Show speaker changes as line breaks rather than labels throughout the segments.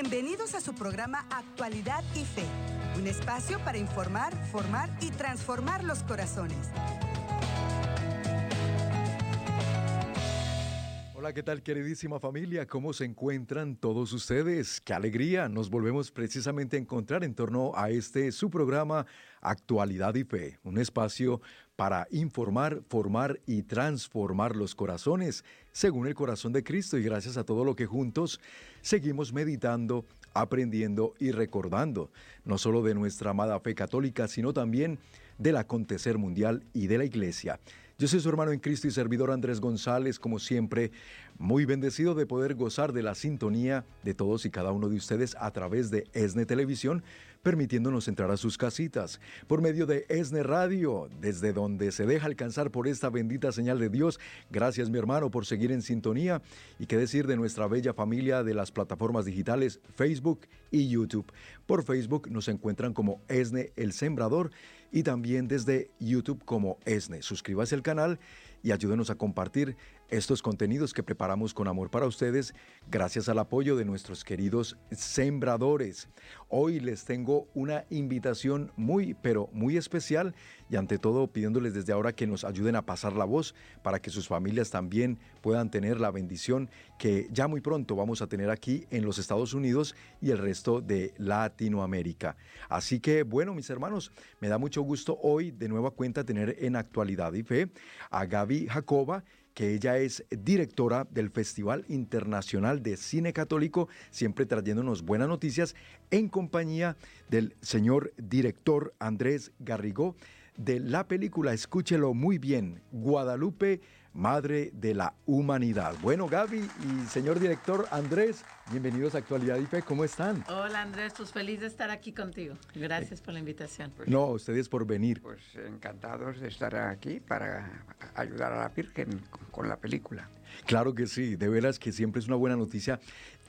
Bienvenidos a su programa Actualidad y Fe, un espacio para informar, formar y transformar los corazones.
Hola, ¿qué tal queridísima familia? ¿Cómo se encuentran todos ustedes? ¡Qué alegría! Nos volvemos precisamente a encontrar en torno a este su programa Actualidad y Fe, un espacio para informar, formar y transformar los corazones según el corazón de Cristo y gracias a todo lo que juntos seguimos meditando, aprendiendo y recordando, no solo de nuestra amada fe católica, sino también del acontecer mundial y de la iglesia. Yo soy su hermano en Cristo y servidor Andrés González, como siempre, muy bendecido de poder gozar de la sintonía de todos y cada uno de ustedes a través de ESNE Televisión, permitiéndonos entrar a sus casitas, por medio de ESNE Radio, desde donde se deja alcanzar por esta bendita señal de Dios. Gracias mi hermano por seguir en sintonía y qué decir de nuestra bella familia de las plataformas digitales Facebook y YouTube. Por Facebook nos encuentran como ESNE El Sembrador y también desde YouTube como ESNE. Suscríbase al canal y ayúdenos a compartir estos contenidos que preparamos con amor para ustedes gracias al apoyo de nuestros queridos sembradores. Hoy les tengo una invitación muy, pero muy especial y ante todo pidiéndoles desde ahora que nos ayuden a pasar la voz para que sus familias también puedan tener la bendición que ya muy pronto vamos a tener aquí en los Estados Unidos y el resto de Latinoamérica. Así que bueno, mis hermanos, me da mucho gusto hoy de nueva cuenta tener en actualidad y fe a Gaby Jacoba, que ella es directora del Festival Internacional de Cine Católico, siempre trayéndonos buenas noticias, en compañía del señor director Andrés Garrigó de la película, escúchelo muy bien, Guadalupe, Madre de la Humanidad. Bueno, Gaby y señor director Andrés, bienvenidos a Actualidad y Fe, ¿cómo están?
Hola Andrés, pues feliz de estar aquí contigo. Gracias por la invitación.
Pues, no, ustedes por venir.
Pues encantados de estar aquí para ayudar a la Virgen con la película.
Claro que sí, de veras que siempre es una buena noticia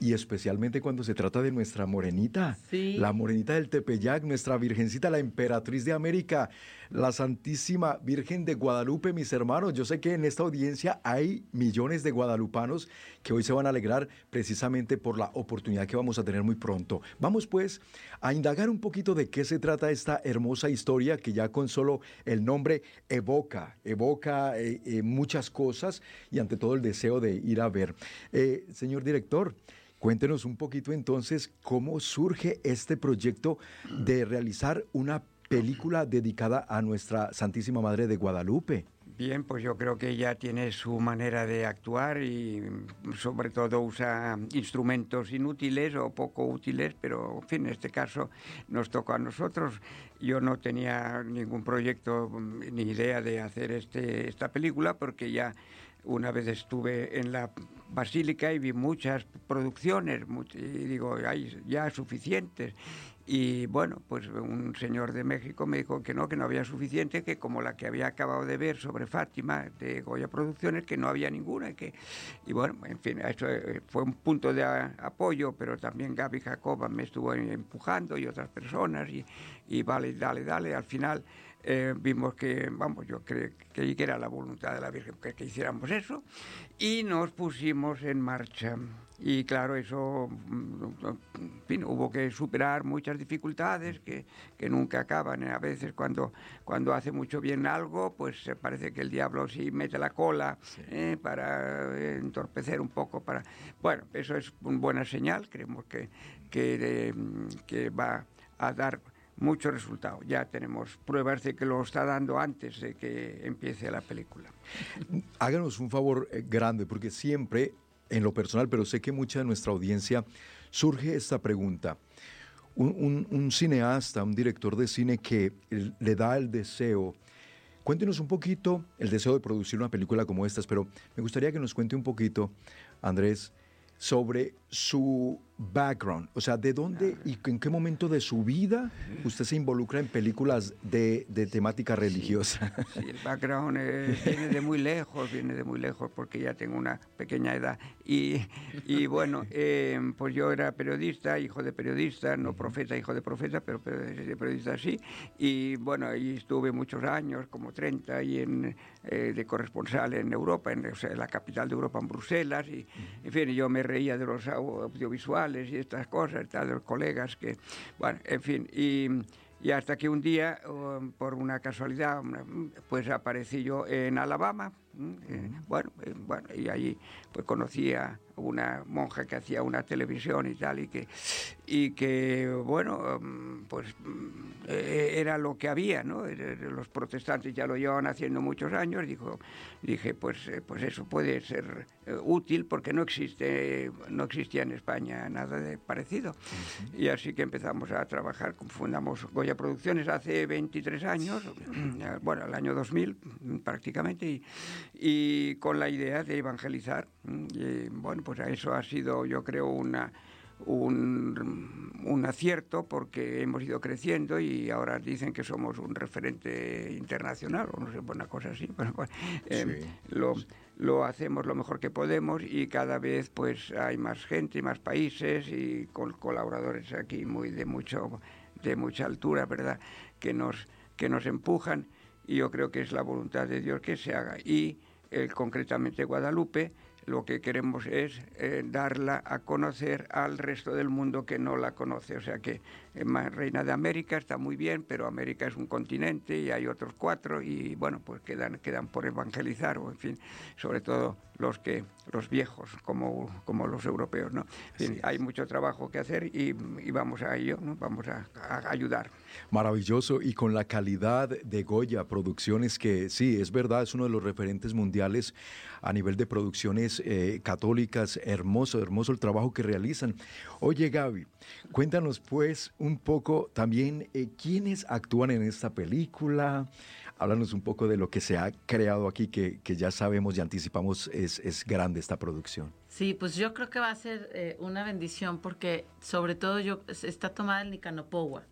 y especialmente cuando se trata de nuestra morenita, la morenita del Tepeyac, nuestra virgencita, la emperatriz de América, la Santísima Virgen de Guadalupe, mis hermanos. Yo sé que en esta audiencia hay millones de guadalupanos que hoy se van a alegrar precisamente por la oportunidad que vamos a tener muy pronto. Vamos pues a indagar un poquito de qué se trata esta hermosa historia que ya con solo el nombre evoca, evoca eh, eh, muchas cosas y ante todo el deseo de ir a ver. Eh, señor director, Cuéntenos un poquito entonces cómo surge este proyecto de realizar una película dedicada a nuestra Santísima Madre de Guadalupe.
Bien, pues yo creo que ella tiene su manera de actuar y sobre todo usa instrumentos inútiles o poco útiles, pero en fin, en este caso nos tocó a nosotros. Yo no tenía ningún proyecto ni idea de hacer este, esta película porque ya una vez estuve en la basílica y vi muchas producciones y digo, hay ya suficientes. Y bueno, pues un señor de México me dijo que no, que no había suficiente, que como la que había acabado de ver sobre Fátima de Goya Producciones, que no había ninguna. Que, y bueno, en fin, eso eh, fue un punto de apoyo, pero también Gaby Jacoba me estuvo empujando y otras personas y, y vale, dale, dale. Al final eh, vimos que, vamos, yo creí que era la voluntad de la Virgen que, hiciéramos eso y nos pusimos en marcha. Y claro, eso, mm, en fin, hubo que superar muchas dificultades que, que nunca acaban. A veces cuando, cuando hace mucho bien algo, pues parece que el diablo sí mete la cola eh, para entorpecer un poco. para Bueno, eso es una buena señal, creemos que, que, que va a dar mucho resultado. Ya tenemos pruebas de que lo está dando antes de que empiece la película.
Háganos un favor eh, grande, porque siempre, en lo personal, pero sé que mucha de nuestra audiencia, surge esta pregunta. Un, cineasta, un director de cine que le da el deseo, cuéntenos un poquito el deseo de producir una película como esta, pero me gustaría que nos cuente un poquito, Andrés, sobre su background, o sea, de dónde y en qué momento de su vida usted se involucra en películas de, temática religiosa.
Sí, el background eh, viene de muy lejos, viene de muy lejos porque ya tengo una pequeña edad. Y, y bueno, eh, pues yo era periodista, hijo de periodista, no profeta, hijo de profeta, pero de periodista sí. Y bueno, ahí estuve muchos años, como 30, y en, eh, de corresponsal en Europa, en, la capital de Europa, en Bruselas. Y, en fin, yo me reía de los audiovisuales y estas cosas, de los colegas que, bueno, en fin, y, y hasta que un día, por una casualidad, pues aparecí yo en Alabama, eh, bueno, eh, bueno, y allí pues conocí a una monja que hacía una televisión y tal, y que, y que bueno, mm, pues mm, eh, era lo que había, ¿no? Los protestantes ya lo llevaban haciendo muchos años, dijo, dije, pues, pues eso puede ser útil porque no existe, no existía en España nada de parecido. Y así que empezamos a trabajar, fundamos Goya Producciones hace 23 años, bueno, el año 2000 prácticamente, y, y con la idea de evangelizar. Y, bueno, pues eso ha sido, yo creo, una, un, un, acierto porque hemos ido creciendo y ahora dicen que somos un referente internacional o no sé, una cosa así. Bueno, pues, eh, lo, lo, hacemos lo mejor que podemos y cada vez pues hay más gente y más países y con colaboradores aquí muy de mucho de mucha altura, ¿verdad? Que nos que nos empujan y yo creo que es la voluntad de Dios que se haga y eh, concretamente Guadalupe, lo que queremos es eh, darla a conocer al resto del mundo que no la conoce. O sea que eh, Reina de América está muy bien, pero América es un continente y hay otros cuatro y bueno, pues quedan, quedan por evangelizar o en fin, sobre todo los que los viejos como, como los europeos. ¿no? hay mucho trabajo que hacer y, vamos a ello, ¿no? vamos a, ayudar.
Maravilloso y con la calidad de Goya Producciones que sí, es verdad, es uno de los referentes mundiales a nivel de producciones eh, católicas. Hermoso, hermoso el trabajo que realizan. Oye Gaby, cuéntanos pues un poco también eh, quiénes actúan en esta película. Háblanos un poco de lo que se ha creado aquí, que, que ya sabemos y anticipamos es, es, grande esta producción.
Sí, pues yo creo que va a ser eh, una bendición porque sobre todo yo está tomada el Nicanopogua.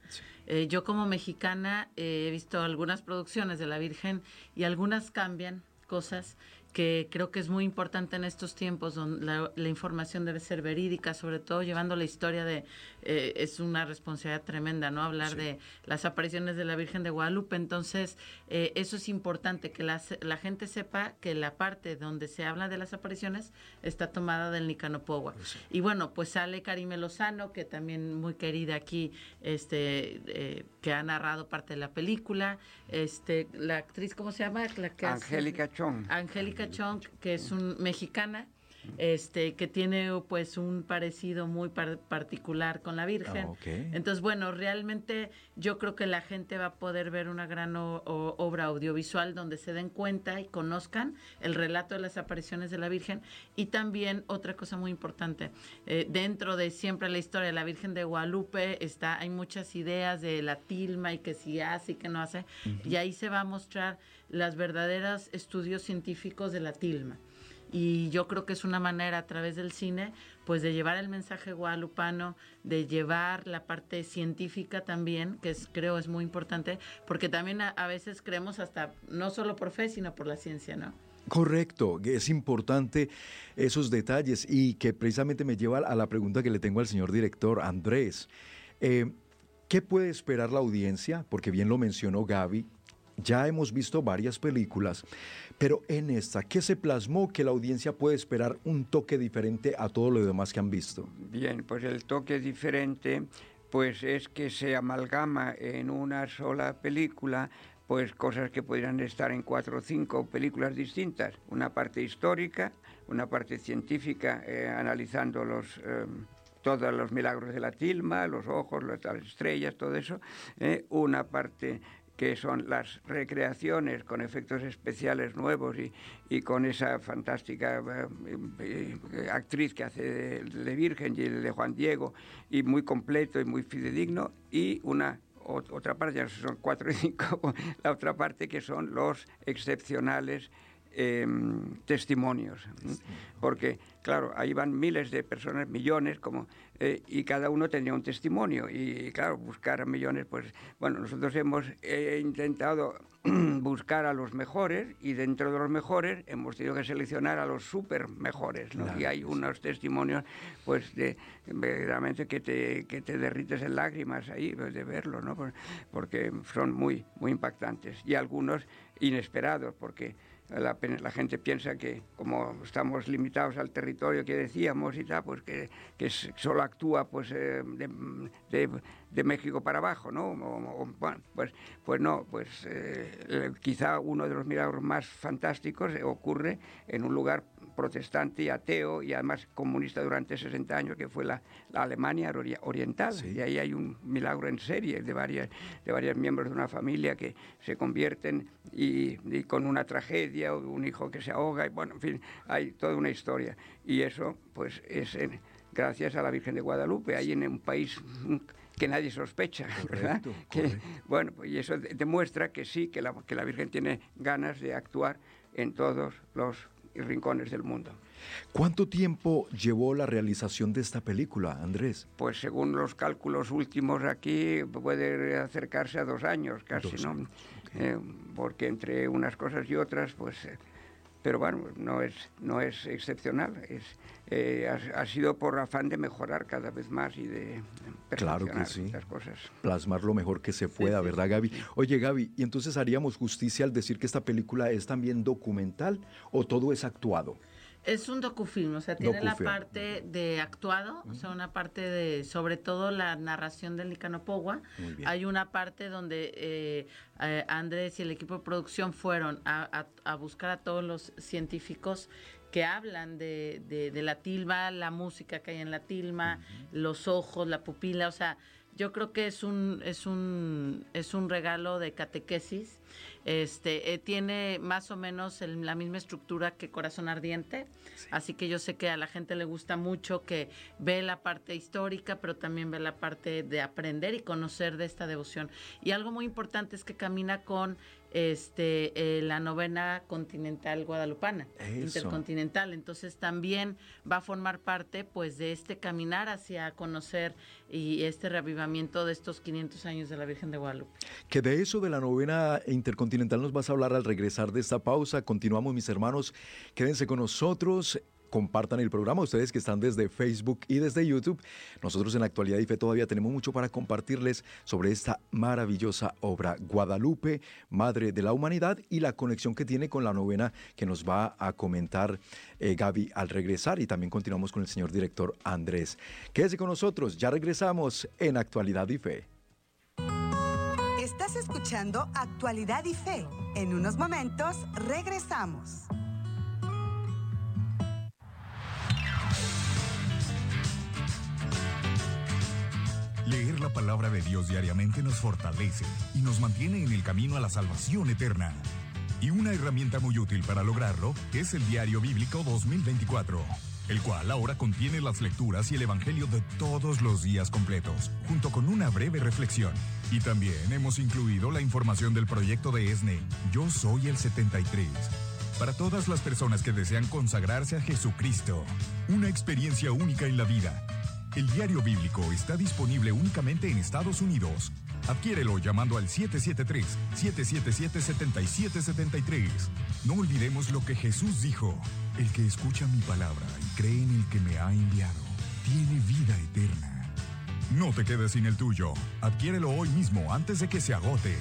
Eh, yo como mexicana he visto algunas producciones de la Virgen y algunas cambian cosas que creo que es muy importante en estos tiempos donde la, información debe ser verídica, sobre todo llevando la historia de, eh, es una responsabilidad tremenda, ¿no? Hablar de las apariciones de la Virgen de Guadalupe, entonces eh, eso es importante, que la, la gente sepa que la parte donde se habla de las apariciones está tomada del Nicanopogua. Pues y bueno, pues sale Karime Lozano, que también muy querida aquí, este, eh, que ha narrado parte de la película, este, la actriz, ¿cómo se llama? La
Angélica Chong.
Angélica Chong, que es un mexicana, este que tiene pues un parecido muy particular con la Virgen. Ah, Entonces, bueno, realmente yo creo que la gente va a poder ver una gran obra audiovisual donde se den cuenta y conozcan el relato de las apariciones de la Virgen. Y también otra cosa muy importante, eh, dentro de siempre la historia de la Virgen de Guadalupe está hay muchas ideas de la tilma y que si hace y que no hace. Y ahí se va a mostrar las verdaderas estudios científicos de la tilma y yo creo que es una manera a través del cine pues de llevar el mensaje guadalupano, de llevar la parte científica también, que es, creo es muy importante, porque también a, veces creemos hasta no solo por fe, sino por la ciencia, ¿no?
Correcto, es importante esos detalles y que precisamente me lleva a la pregunta que le tengo al señor director Andrés. Eh, ¿Qué puede esperar la audiencia? Porque bien lo mencionó Gaby, ya hemos visto varias películas, pero en esta, ¿qué se plasmó que la audiencia puede esperar un toque diferente a todo lo demás que han visto?
Bien, pues el toque diferente pues es que se amalgama en una sola película pues cosas que podrían estar en cuatro o cinco películas distintas. Una parte histórica, una parte científica, eh, analizando los... Em, todos los milagros de la tilma, los ojos, las estrellas, todo eso. Eh, una parte que son las recreaciones con efectos especiales nuevos y, con esa fantástica eh, actriz que hace de, Virgen y de Juan Diego, y muy completo y muy fidedigno, y una otra parte, ya son cuatro y cinco, la otra parte que son los excepcionales em, testimonios. Porque, claro, ahí van miles de personas, millones, como eh, y cada uno tenía un testimonio. Y claro, buscar a millones, pues bueno, nosotros hemos eh, intentado buscar a los mejores y dentro de los mejores hemos tenido que seleccionar a los súper mejores. ¿no? Y hay unos testimonios, pues, de verdaderamente que te, que te derrites en lágrimas ahí pues, de verlo, ¿no? porque son muy, muy impactantes. Y algunos inesperados, porque la, gente piensa que como estamos limitados al territorio que decíamos y tal, pues que, que solo actúa pues eh, de, de, México para abajo, ¿no? bueno, pues, pues no, pues eh, quizá uno de los milagros más fantásticos ocurre en un lugar protestante y ateo y además comunista durante 60 años, que fue la, Alemania oriental. Y ahí hay un milagro en serie de varias, de varios miembros de una familia que se convierten y, con una tragedia, o un hijo que se ahoga, y bueno, en fin, hay toda una historia. Y eso, pues, es gracias a la Virgen de Guadalupe, ahí en un país que nadie sospecha, ¿verdad? bueno, pues, y eso demuestra que sí, que la, que la Virgen tiene ganas de actuar en todos los rincones del mundo.
¿Cuánto tiempo llevó la realización de esta película, Andrés?
Pues según los cálculos últimos aquí puede acercarse a dos años casi, ¿no? Eh, porque entre unas cosas y otras, pues... Eh, pero bueno, no es, no es excepcional, es, eh, ha, sido por afán de mejorar cada vez más y de
claro que sí.
las cosas.
Plasmar lo mejor que se pueda, ¿verdad, Gaby? Oye, Gaby, ¿y entonces haríamos justicia al decir que esta película es también documental o todo es actuado?
Es un docufilm, o sea, tiene la parte de actuado, o sea, una parte de, sobre todo la narración del Nicanopogua. Hay una parte donde eh, eh, Andrés y el equipo de producción fueron a, buscar a todos los científicos que hablan de, de, la tilma, la música que hay en la tilma, los ojos, la pupila, o sea, yo creo que es un, es un, es un regalo de catequesis este eh, tiene más o menos la misma estructura que Corazón Ardiente, así que yo sé que a la gente le gusta mucho que ve la parte histórica, pero también ve la parte de aprender y conocer de esta devoción. Y algo muy importante es que camina con este eh, la novena continental guadalupana intercontinental. Entonces también va a formar parte pues de este caminar hacia conocer y este reavivamiento de estos 500 años de la Virgen de Guadalupe.
Que de eso de la novena intercontinental nos vas a hablar al regresar de esta pausa. Continuamos mis hermanos. Quédense con nosotros compartan el programa, ustedes que están desde Facebook y desde YouTube. Nosotros en la actualidad y fe todavía tenemos mucho para compartirles sobre esta maravillosa obra Guadalupe, Madre de la Humanidad y la conexión que tiene con la novena que nos va a comentar eh, Gaby al regresar y también continuamos con el señor director Andrés. Quédese con nosotros, ya regresamos en Actualidad y Fe.
Estás escuchando Actualidad y Fe. En unos momentos regresamos.
Leer la palabra de Dios diariamente nos fortalece y nos mantiene en el camino a la salvación eterna. Y una herramienta muy útil para lograrlo es el Diario Bíblico 2024, el cual ahora contiene las lecturas y el Evangelio de todos los días completos, junto con una breve reflexión. Y también hemos incluido la información del proyecto de ESNE, Yo Soy el 73 para todas las personas que desean consagrarse a Jesucristo. Una experiencia única en la vida el diario bíblico está disponible únicamente en Estados Unidos. Adquiérelo llamando al 773-777-7773. No olvidemos lo que Jesús dijo. El que escucha mi palabra y cree en el que me ha enviado, tiene vida eterna. No te quedes sin el tuyo. Adquiérelo hoy mismo antes de que se agote.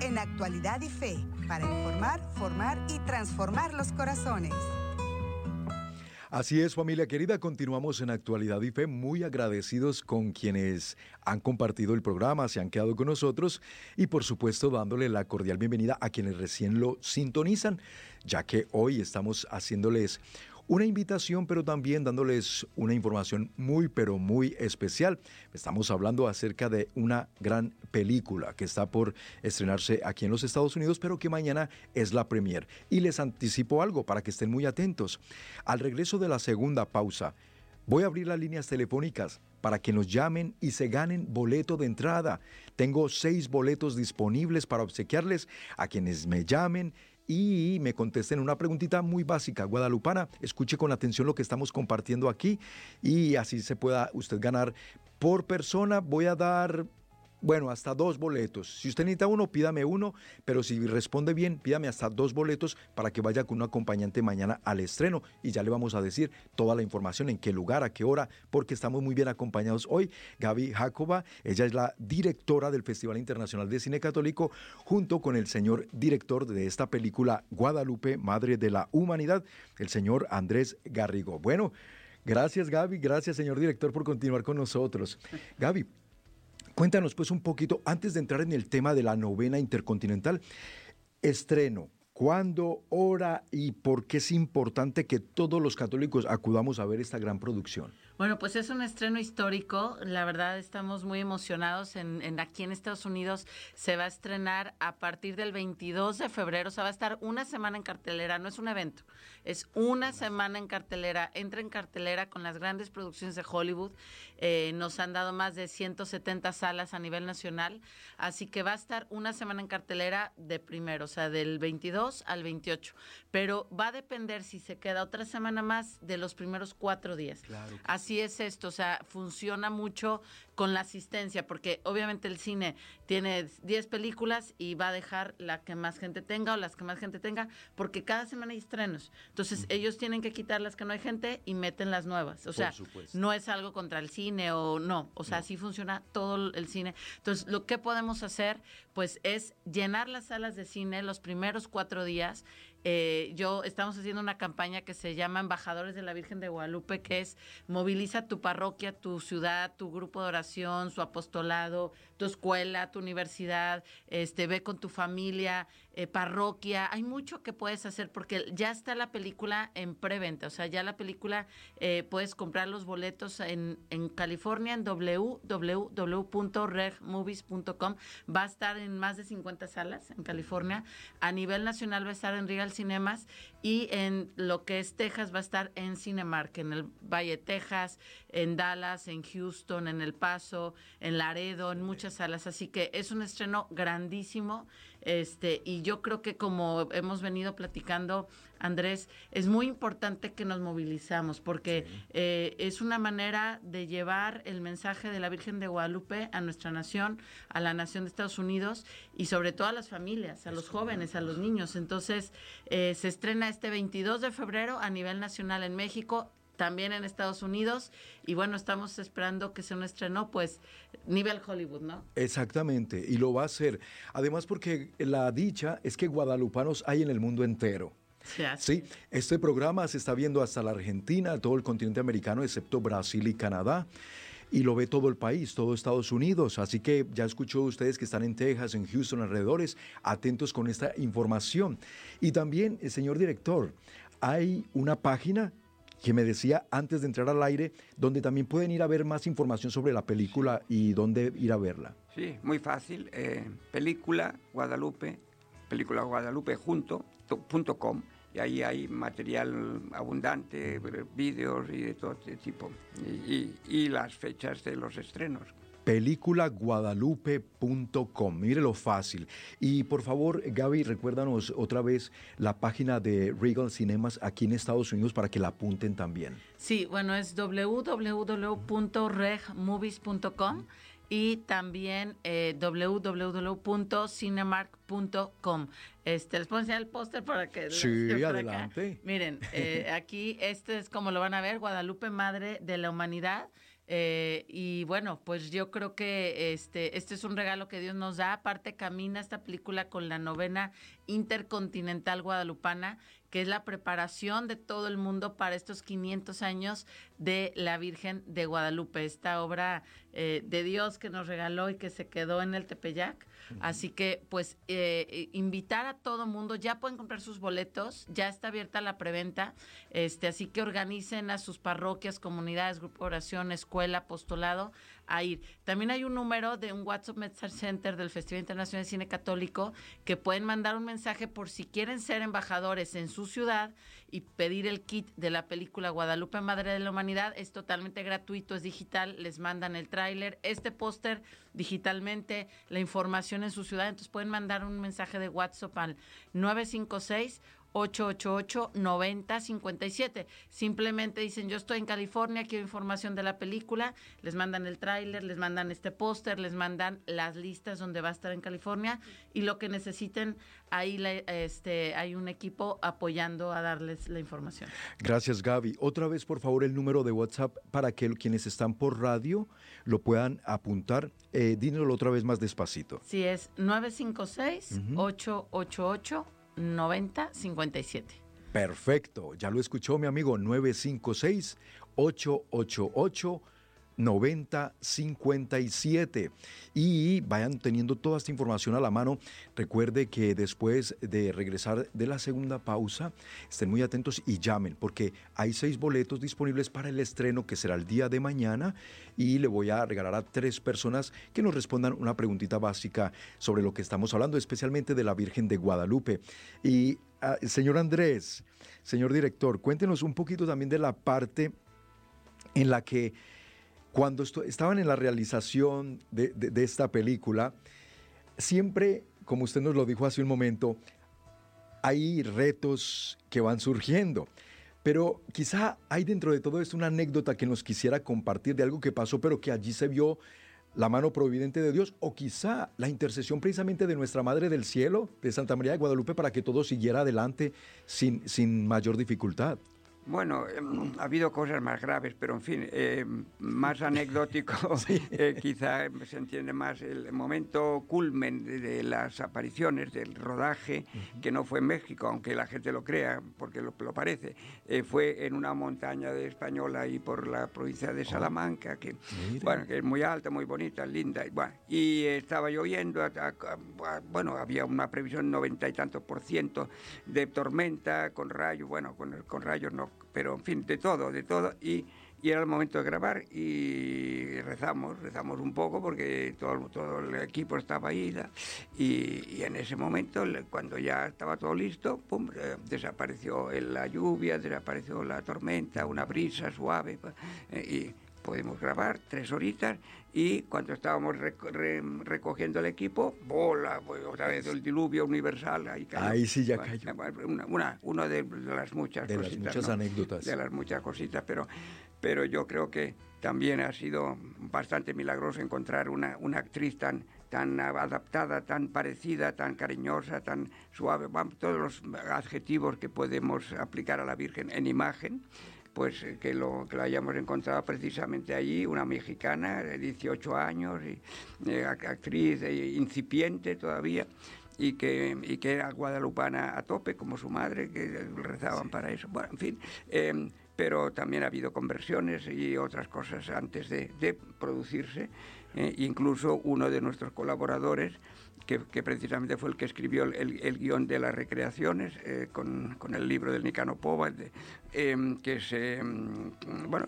En Actualidad y Fe para informar, formar y transformar los corazones.
Así es, familia querida, continuamos en Actualidad y Fe, muy agradecidos con quienes han compartido el programa, se han quedado con nosotros y por supuesto dándole la cordial bienvenida a quienes recién lo sintonizan, ya que hoy estamos haciéndoles una invitación, pero también dándoles una información muy, pero muy especial. Estamos hablando acerca de una gran película que está por estrenarse aquí en los Estados Unidos, pero que mañana es la premier. Y les anticipo algo para que estén muy atentos. Al regreso de la segunda pausa, voy a abrir las líneas telefónicas para que nos llamen y se ganen boleto de entrada. Tengo seis boletos disponibles para obsequiarles a quienes me llamen y me contesten una preguntita muy básica, guadalupana. Escuche con atención lo que estamos compartiendo aquí y así se pueda usted ganar por persona. Voy a dar bueno, hasta dos boletos. Si usted necesita uno, pídame uno, pero si responde bien, pídame hasta dos boletos para que vaya con un acompañante mañana al estreno y ya le vamos a decir toda la información, en qué lugar, a qué hora, porque estamos muy bien acompañados hoy. Gaby Jacoba, ella es la directora del Festival Internacional de Cine Católico, junto con el señor director de esta película Guadalupe, Madre de la Humanidad, el señor Andrés Garrigo. Bueno, gracias Gaby, gracias señor director por continuar con nosotros. Gaby, Cuéntanos pues un poquito, antes de entrar en el tema de la novena intercontinental, estreno, ¿cuándo, hora y por qué es importante que todos los católicos acudamos a ver esta gran producción?
Bueno, pues es un estreno histórico. La verdad estamos muy emocionados. En, aquí en Estados Unidos se va a estrenar a partir del 22 de febrero. O sea, va a estar una semana en cartelera. No es un evento, es una semana en cartelera. Entra en cartelera con las grandes producciones de Hollywood. Eh, nos han dado más de 170 salas a nivel nacional. Así que va a estar una semana en cartelera de primero, o sea, del 22 al 28. Pero va a depender si se queda otra semana más de los primeros cuatro días. Claro. Así es esto, o sea, funciona mucho con la asistencia, porque obviamente el cine tiene 10 películas y va a dejar la que más gente tenga o las que más gente tenga, porque cada semana hay estrenos. Entonces, ellos tienen que quitar las que no hay gente y meten las nuevas. O sea, no es algo contra el cine o no, o sea, así funciona todo el cine. Entonces, lo que podemos hacer, pues, es llenar las salas de cine los primeros cuatro días eh, yo estamos haciendo una campaña que se llama Embajadores de la Virgen de Guadalupe, que es moviliza tu parroquia, tu ciudad, tu grupo de oración, su apostolado, tu escuela, tu universidad, este, ve con tu familia, eh, parroquia. Hay mucho que puedes hacer porque ya está la película en preventa, o sea, ya la película eh, puedes comprar los boletos en, en California en www.regmovies.com. Va a estar en más de 50 salas en California. A nivel nacional va a estar en Regal Cinemas y en lo que es Texas va a estar en Cinemark, en el Valle Texas, en Dallas, en Houston, en El Paso, en Laredo, en muchas salas. Así que es un estreno grandísimo. Este, y yo creo que como hemos venido platicando, Andrés, es muy importante que nos movilizamos porque eh, es una manera de llevar el mensaje de la Virgen de Guadalupe a nuestra nación, a la nación de Estados Unidos y sobre todo a las familias, a los jóvenes, a los niños. Entonces, eh, se estrena este 22 de febrero a nivel nacional en México también en Estados Unidos y bueno, estamos esperando que sea un estreno pues nivel Hollywood, ¿no?
Exactamente, y lo va a hacer. Además porque la dicha es que guadalupanos hay en el mundo entero. Sí, este programa se está viendo hasta la Argentina, todo el continente americano, excepto Brasil y Canadá. Y lo ve todo el país, todo Estados Unidos. Así que ya escuchó ustedes que están en Texas, en Houston, alrededores, atentos con esta información. Y también, el señor director, hay una página que me decía antes de entrar al aire, donde también pueden ir a ver más información sobre la película y dónde ir a verla.
Sí, muy fácil. Eh, película Guadalupe, película Guadalupe junto, com, y ahí hay material abundante, vídeos y de todo este tipo, y las fechas de los estrenos
peliculaguadalupe.com. Mire lo fácil. Y por favor, Gaby, recuérdanos otra vez la página de Regal Cinemas aquí en Estados Unidos para que la apunten también.
Sí, bueno, es www.regmovies.com y también eh, www.cinemark.com. Este, les puedo enseñar el póster para que...
Sí, adelante.
Miren, eh, aquí este es como lo van a ver, Guadalupe, Madre de la Humanidad. Eh, y bueno, pues yo creo que este, este es un regalo que Dios nos da. Aparte, camina esta película con la novena intercontinental guadalupana, que es la preparación de todo el mundo para estos 500 años de la Virgen de Guadalupe, esta obra eh, de Dios que nos regaló y que se quedó en el Tepeyac. Así que, pues, eh, invitar a todo mundo, ya pueden comprar sus boletos, ya está abierta la preventa, este, así que organicen a sus parroquias, comunidades, grupo de oración, escuela, apostolado, También hay un número de un WhatsApp Message Center del Festival Internacional de Cine Católico que pueden mandar un mensaje por si quieren ser embajadores en su ciudad y pedir el kit de la película Guadalupe Madre de la Humanidad. Es totalmente gratuito, es digital, les mandan el tráiler, este póster digitalmente, la información en su ciudad. Entonces pueden mandar un mensaje de WhatsApp al 956 888-9057. Simplemente dicen, yo estoy en California, quiero información de la película, les mandan el tráiler, les mandan este póster, les mandan las listas donde va a estar en California y lo que necesiten, ahí este, hay un equipo apoyando a darles la información.
Gracias Gaby. Otra vez, por favor, el número de WhatsApp para que quienes están por radio lo puedan apuntar. Eh, otra vez más despacito.
Sí, es 956-888. 9057.
Perfecto, ya lo escuchó mi amigo 956 888 9057 y vayan teniendo toda esta información a la mano. Recuerde que después de regresar de la segunda pausa, estén muy atentos y llamen porque hay seis boletos disponibles para el estreno que será el día de mañana y le voy a regalar a tres personas que nos respondan una preguntita básica sobre lo que estamos hablando, especialmente de la Virgen de Guadalupe. Y ah, señor Andrés, señor director, cuéntenos un poquito también de la parte en la que cuando estaban en la realización de, esta película, siempre, como usted nos lo dijo hace un momento, hay retos que van surgiendo. Pero quizá hay dentro de todo esto una anécdota que nos quisiera compartir de algo que pasó, pero que allí se vio la mano providente de Dios, o quizá la intercesión precisamente de nuestra Madre del Cielo, de Santa María de Guadalupe, para que todo siguiera adelante sin, sin mayor dificultad.
Bueno, em, ha habido cosas más graves, pero en fin, em, más anecdótico, eh, quizá se entiende más el momento culmen de, las apariciones, del rodaje, que no fue en México, aunque la gente lo crea, porque lo, parece, eh, fue en una montaña de Española ahí por la provincia de oh. Salamanca, que, bueno, que es muy alta, muy bonita, linda, y, estaba lloviendo, bueno, había una previsión noventa y tantos por ciento de tormenta con rayos, bueno, con, con rayos no pero en fin, de todo, de todo. Y, era el momento de grabar y rezamos, rezamos un poco porque todo, todo el equipo estaba ahí. Y, en ese momento, cuando ya estaba todo listo, pum, eh, desapareció la lluvia, desapareció la tormenta, una brisa suave. Eh, y pudimos grabar tres horitas y cuando estábamos recogiendo el equipo, bola, pues, otra vez el diluvio universal. Ahí,
ahí sí ya cayó.
Una, una, de las muchas
de las muchas anécdotas.
De las muchas cositas, pero, pero yo creo que también ha sido bastante milagroso encontrar una, una actriz tan, tan adaptada, tan parecida, tan cariñosa, tan suave, todos los adjetivos que podemos aplicar a la Virgen en imagen pues eh, que lo, que hayamos encontrado precisamente allí, una mexicana de 18 años, y, eh, actriz eh, incipiente todavía, y que, y que era guadalupana a tope, como su madre, que rezaban para eso. Bueno, en fin, em, pero también ha habido conversiones y otras cosas antes de, de producirse. incluso uno de nuestros colaboradores, que, precisamente fue el que escribió el, guion de las recreaciones eh, con, el libro del Nicano Pova, em, que se, em, bueno,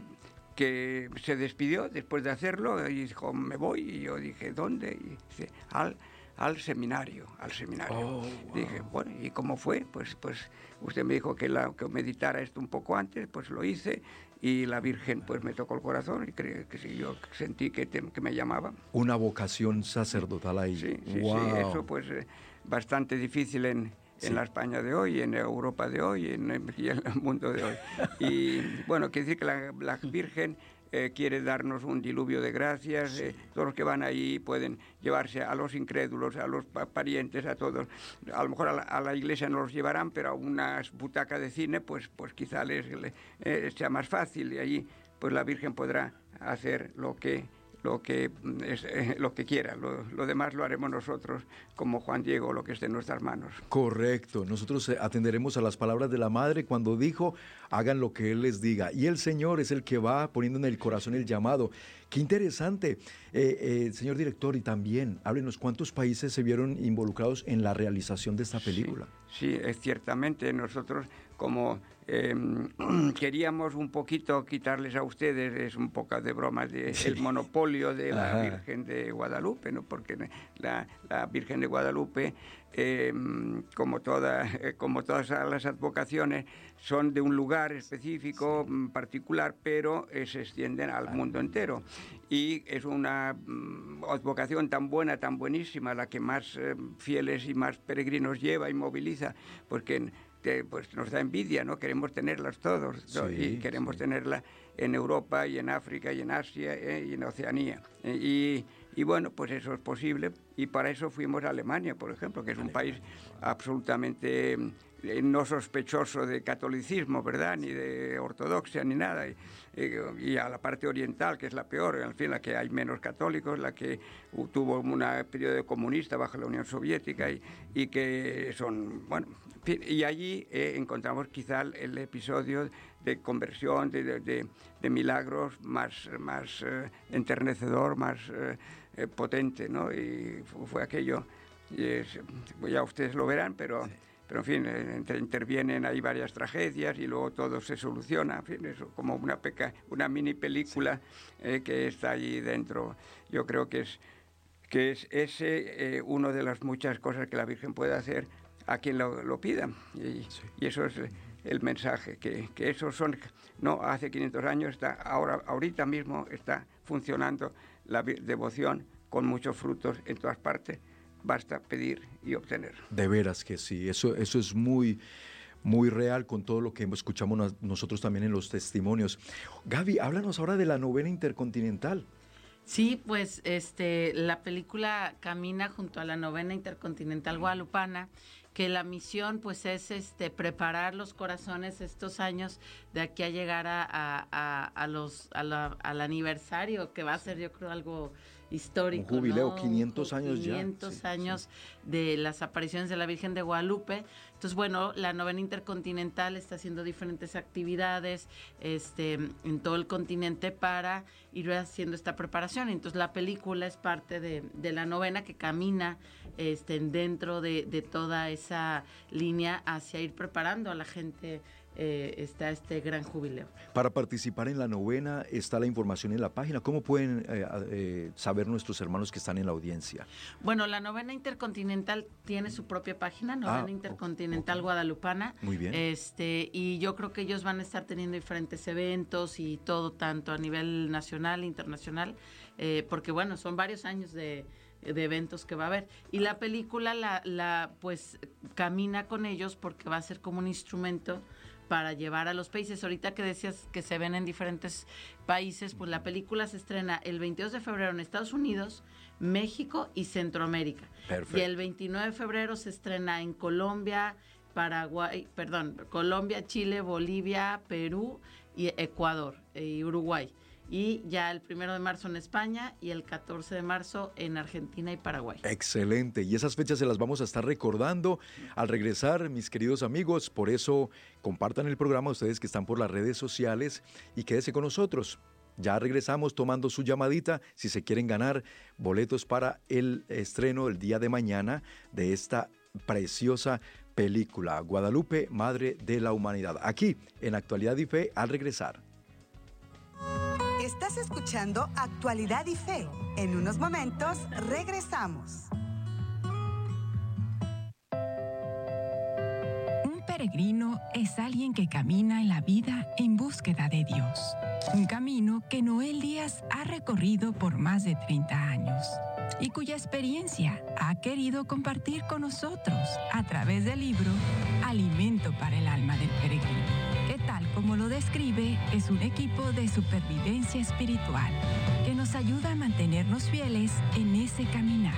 que se despidió después de hacerlo y dijo, me voy, y yo dije, ¿dónde? Y dice, al, al seminario, al seminario. Oh, dije, bueno, ¿y cómo fue? Pues, pues usted me dijo que, la, que meditara esto un poco antes, pues lo hice y la Virgen pues me tocó el corazón y que sí, yo sentí que, que me llamaba.
Una vocación sacerdotal ahí.
Sí, sí, sí eso pues eh, bastante difícil en, en la España de hoy, en Europa de hoy en, y en el mundo de hoy. Y bueno, quiere decir que la, la Virgen eh, quiere darnos un diluvio de gracias. Eh, todos los que van ahí pueden llevarse a los incrédulos, a los parientes, a todos. A lo mejor a la, iglesia no los llevarán, pero a una butaca de cine, pues, pues quizá les, eh, sea más fácil y allí pues la Virgen podrá hacer lo que lo que, es, eh, lo que quiera. Lo, demás lo haremos nosotros, como Juan Diego, lo que esté en nuestras manos.
Correcto. Nosotros eh, atenderemos a las palabras de la Madre cuando dijo, hagan lo que Él les diga. Y el Señor es el que va poniendo en el corazón el llamado Qué interesante. Eh, eh, señor director, y también háblenos cuántos países se vieron involucrados en la realización de esta película.
Sí, es ciertamente nosotros como em, queríamos un poquito quitarles a ustedes, es un poco de broma, de, el monopolio de la Virgen de Guadalupe, ¿no? porque la, la Virgen de Guadalupe Em, como, toda, eh, como todas las advocaciones, son de un lugar específico, mm, particular, pero eh, se extienden al mundo entero. Y es una mm, advocación tan buena, tan buenísima, la que más eh, fieles y más peregrinos lleva y moviliza, porque pues nos da envidia, ¿no? Queremos tenerlas todos y queremos tenerla en Europa y en África y en Asia y en Oceanía. y y bueno, pues eso es posible y para eso fuimos a Alemania, por ejemplo, que es un país absolutamente eh, no sospechoso de catolicismo, ¿verdad? Ni de ortodoxia, ni nada. Y, a la parte oriental, que es la peor, en fin, la que hay menos católicos, la que tuvo un periodo comunista bajo la Unión Soviética y, y que son, bueno, y allí eh, encontramos quizá el episodio de conversión, de, de, milagros más, más eh, enternecedor, más eh, potente, ¿no? Y fue aquello, y ya ustedes lo verán, pero... Pero en fin, entre, intervienen ahí varias tragedias y luego todo se soluciona, en fin, eso como una, peca, una mini película que está allí dentro. Yo creo que es, que es ese una de las muchas cosas que la Virgen puede hacer a quien lo, lo pida. Y, y, eso es el mensaje, que, que esos son, no hace 500 años, está, ahora, ahorita mismo está funcionando la devoción con muchos frutos en todas partes. Basta pedir y obtener.
De veras que sí, eso, eso es muy muy real con todo lo que escuchamos nosotros también en los testimonios. Gaby, háblanos ahora de la novena intercontinental.
Sí, pues este la película camina junto a la novena intercontinental guadalupana que la misión pues es este preparar los corazones estos años de aquí a llegar a, a, los al aniversario que va a ser yo creo algo histórico.
Un jubileo, 500 años
ya. 500 años de las apariciones de la Virgen de Guadalupe. Entonces, bueno, la novena intercontinental está haciendo diferentes actividades este, en todo el continente para ir haciendo esta preparación. Entonces, la película es parte de, de la novena que camina este, dentro de, de toda esa línea hacia ir preparando a la gente eh, está este gran jubileo.
Para participar en la novena está la información en la página. ¿Cómo pueden eh, eh, saber nuestros hermanos que están en la audiencia?
Bueno, la novena intercontinental tiene su propia página, novena ah, intercontinental guadalupana.
Muy bien.
Este, y yo creo que ellos van a estar teniendo diferentes eventos y todo, tanto a nivel nacional, internacional, porque bueno, son varios años de de eventos que va a haber. Y la película la, la pues camina con ellos porque va a ser como un instrumento para llevar a los países. Ahorita que decías que se ven en diferentes países, pues la película se estrena el 22 de febrero en Estados Unidos, México y Centroamérica. Y el 29 de febrero se estrena en Colombia, Paraguay, perdón, Colombia, Chile, Bolivia, Perú y Ecuador y Uruguay y ya el primero de marzo en España y el 14 de marzo en Argentina y Paraguay.
Excelente, y esas fechas se las vamos a estar recordando al regresar, mis queridos amigos, por eso compartan el programa ustedes que están por las redes sociales y quédese con nosotros. Ya regresamos tomando su llamadita si se quieren ganar boletos para el estreno el día de mañana de esta preciosa película Guadalupe, Madre de la Humanidad. Aquí en Actualidad y Fe al regresar.
Estás escuchando Actualidad y Fe. En unos momentos regresamos.
Un peregrino es alguien que camina en la vida en búsqueda de Dios. Un camino que Noel Díaz ha recorrido por más de 30 años y cuya experiencia ha querido compartir con nosotros a través del libro Alimento para el alma del peregrino como lo describe, es un equipo de supervivencia espiritual que nos ayuda a mantenernos fieles en ese caminar,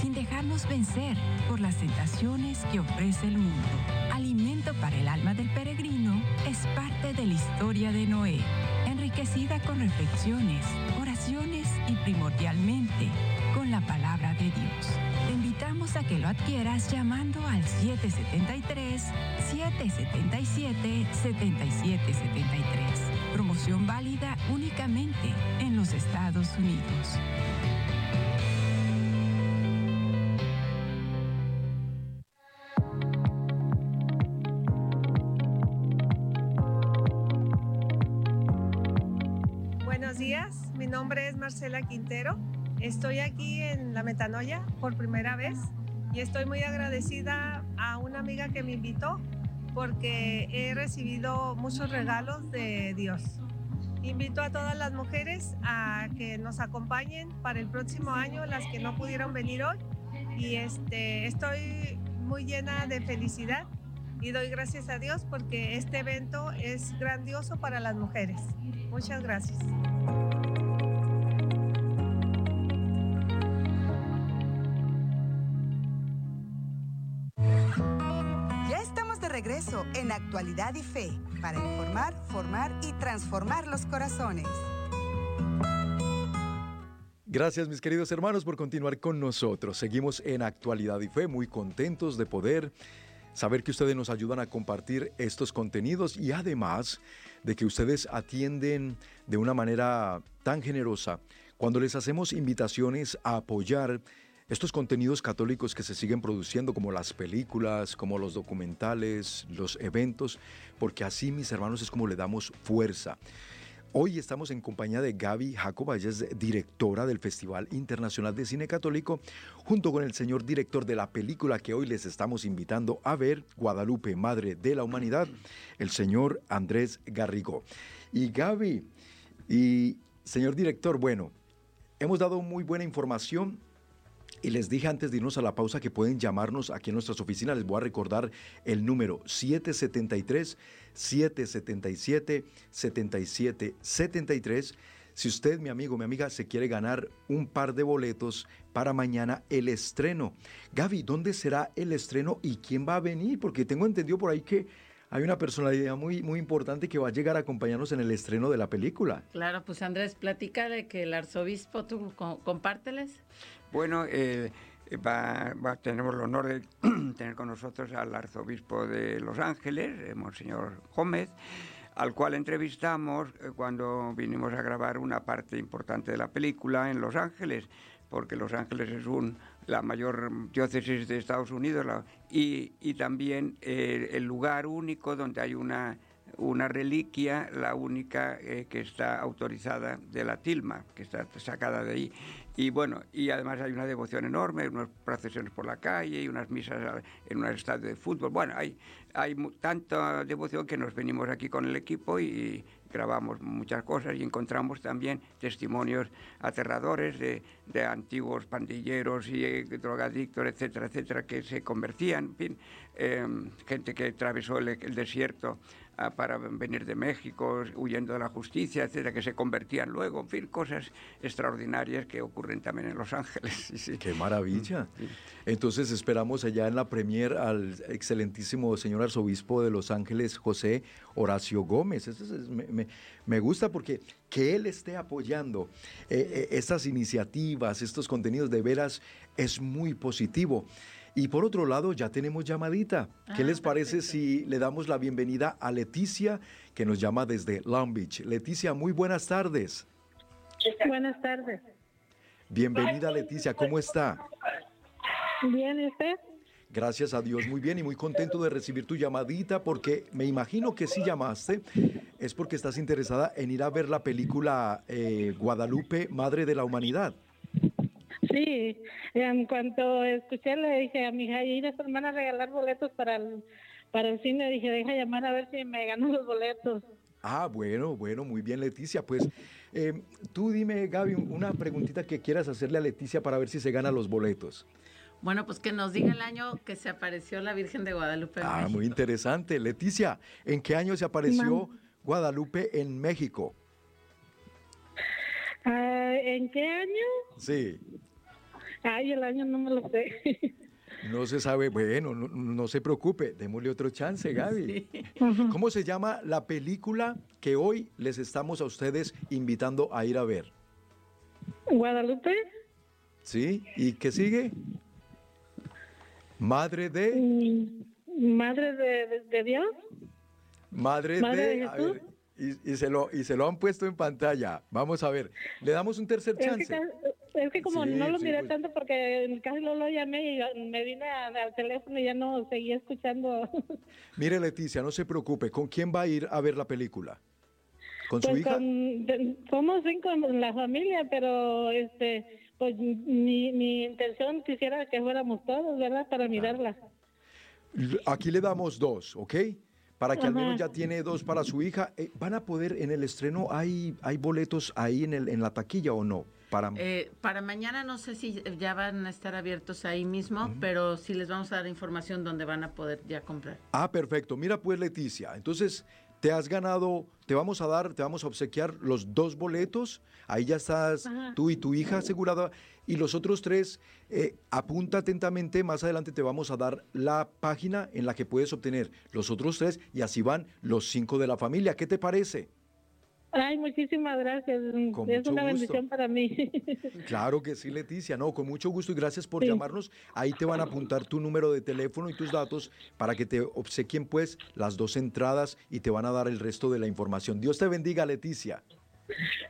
sin dejarnos vencer por las tentaciones que ofrece el mundo. Alimento para el alma del peregrino es parte de la historia de Noé, enriquecida con reflexiones, oraciones y primordialmente con la palabra de Dios. A que lo adquieras llamando al 773-777-7773. Promoción válida únicamente en los Estados Unidos.
Buenos días, mi nombre es Marcela Quintero. Estoy aquí en la Metanoia por primera vez y estoy muy agradecida a una amiga que me invitó porque he recibido muchos regalos de Dios. Invito a todas las mujeres a que nos acompañen para el próximo año, las que no pudieron venir hoy. Y este, estoy muy llena de felicidad y doy gracias a Dios porque este evento es grandioso para las mujeres. Muchas gracias.
En Actualidad y Fe para informar, formar y transformar los corazones.
Gracias mis queridos hermanos por continuar con nosotros. Seguimos en Actualidad y Fe, muy contentos de poder saber que ustedes nos ayudan a compartir estos contenidos y además de que ustedes atienden de una manera tan generosa cuando les hacemos invitaciones a apoyar estos contenidos católicos que se siguen produciendo, como las películas, como los documentales, los eventos, porque así, mis hermanos, es como le damos fuerza. Hoy estamos en compañía de Gaby Jacob, ella es directora del Festival Internacional de Cine Católico, junto con el señor director de la película que hoy les estamos invitando a ver, Guadalupe, Madre de la Humanidad, el señor Andrés Garrigó. Y Gaby, y señor director, bueno, hemos dado muy buena información y les dije antes de irnos a la pausa que pueden llamarnos aquí en nuestras oficinas. Les voy a recordar el número 773-777-7773. Si usted, mi amigo, mi amiga, se quiere ganar un par de boletos para mañana el estreno. Gaby, ¿dónde será el estreno y quién va a venir? Porque tengo entendido por ahí que hay una personalidad muy, muy importante que va a llegar a acompañarnos en el estreno de la película.
Claro, pues Andrés, platica de que el arzobispo, tú compárteles.
Bueno, eh, va, tenemos el honor de tener con nosotros al arzobispo de Los Ángeles, eh, Monseñor Gómez, al cual entrevistamos eh, cuando vinimos a grabar una parte importante de la película en Los Ángeles, porque Los Ángeles es un, la mayor diócesis de Estados Unidos y, también el lugar único donde hay una una reliquia, la única que está autorizada de la tilma, que está sacada de ahí. Y bueno, y además hay una devoción enorme, unas procesiones por la calle y unas misas en un estadio de fútbol. Bueno, hay, hay tanta devoción que nos venimos aquí con el equipo y grabamos muchas cosas y encontramos también testimonios aterradores de, de antiguos pandilleros y eh, drogadictos, etcétera, etcétera, que se convertían, en fin, em, gente que atravesó el desierto para venir de México, huyendo de la justicia, etcétera, que se convertían luego, en fin, cosas extraordinarias que ocurren también en Los Ángeles.
¡Qué maravilla! Entonces esperamos allá en la premier al excelentísimo señor arzobispo de Los Ángeles, José Horacio Gómez. Eso me, gusta porque que él esté apoyando eh, eh, estas iniciativas, estos contenidos de veras, es muy positivo. Y por otro lado, ya tenemos llamadita. ¿Qué les ah, parece si le damos la bienvenida a Leticia, que nos llama desde Long Beach? Leticia, muy buenas tardes.
Buenas tardes.
Bienvenida, Leticia, ¿cómo está?
Bien, ¿y usted?
Gracias a Dios, muy bien y muy contento de recibir tu llamadita porque me imagino que si llamaste es porque estás interesada en ir a ver la película eh, Guadalupe, Madre de la Humanidad.
Sí, en cuanto escuché le dije a mi hija, y esta hermana a regalar boletos para el, para el cine, dije, deja llamar a ver si me gano los boletos.
Ah, bueno, bueno, muy bien Leticia. Pues eh, tú dime, Gaby, una preguntita que quieras hacerle a Leticia para ver si se gana los boletos.
Bueno, pues que nos diga el año que se apareció la Virgen de Guadalupe.
ah, muy interesante. Leticia, ¿en qué año se apareció Guadalupe en México?
Ah, ¿En qué año?
Sí.
Ay, el año no me lo sé.
No se sabe, bueno, no, se preocupe, démosle otro chance, Gaby. ¿Cómo se llama la película que hoy les estamos a ustedes invitando a ir a ver?
Guadalupe.
Sí, ¿y qué sigue? Madre de...
Mm, madre de, Dios.
Madre, de... y, se lo, y se lo han puesto en pantalla. Vamos a ver. Le damos un tercer chance.
Es que, como no lo miré pues. tanto porque casi no lo llamé y me vine al teléfono y ya no seguía escuchando.
Mire Leticia, no se preocupe. ¿Con quién va a ir a ver la película? ¿Con su pues hija?
somos cinco en la familia, pero este pues mi, mi intención quisiera que fuéramos todos, ¿verdad? Para mirarla.
Aquí le damos dos, ¿ok? Para que al menos ya tiene dos para su hija. Eh, ¿Van a poder en el estreno, hay, hay boletos ahí en, el, en la taquilla o no?
Para... Eh, para mañana no sé si ya van a estar abiertos ahí mismo, pero sí les vamos a dar información donde van a poder ya comprar.
Ah, perfecto. Mira pues Leticia, entonces te has ganado, te vamos a dar, te vamos a obsequiar los dos boletos, ahí ya estás tú y tu hija asegurada, y los otros tres, eh, apunta atentamente, más adelante te vamos a dar la página en la que puedes obtener los otros tres, y así van los cinco de la familia. ¿Qué te parece?
Ay, muchísimas gracias. es una bendición para mí.
Claro que sí, Leticia. No, con mucho gusto y gracias por llamarnos. Ahí te van a apuntar tu número de teléfono y tus datos para que te obsequien pues las dos entradas y te van a dar el resto de la información. Dios te bendiga, Leticia.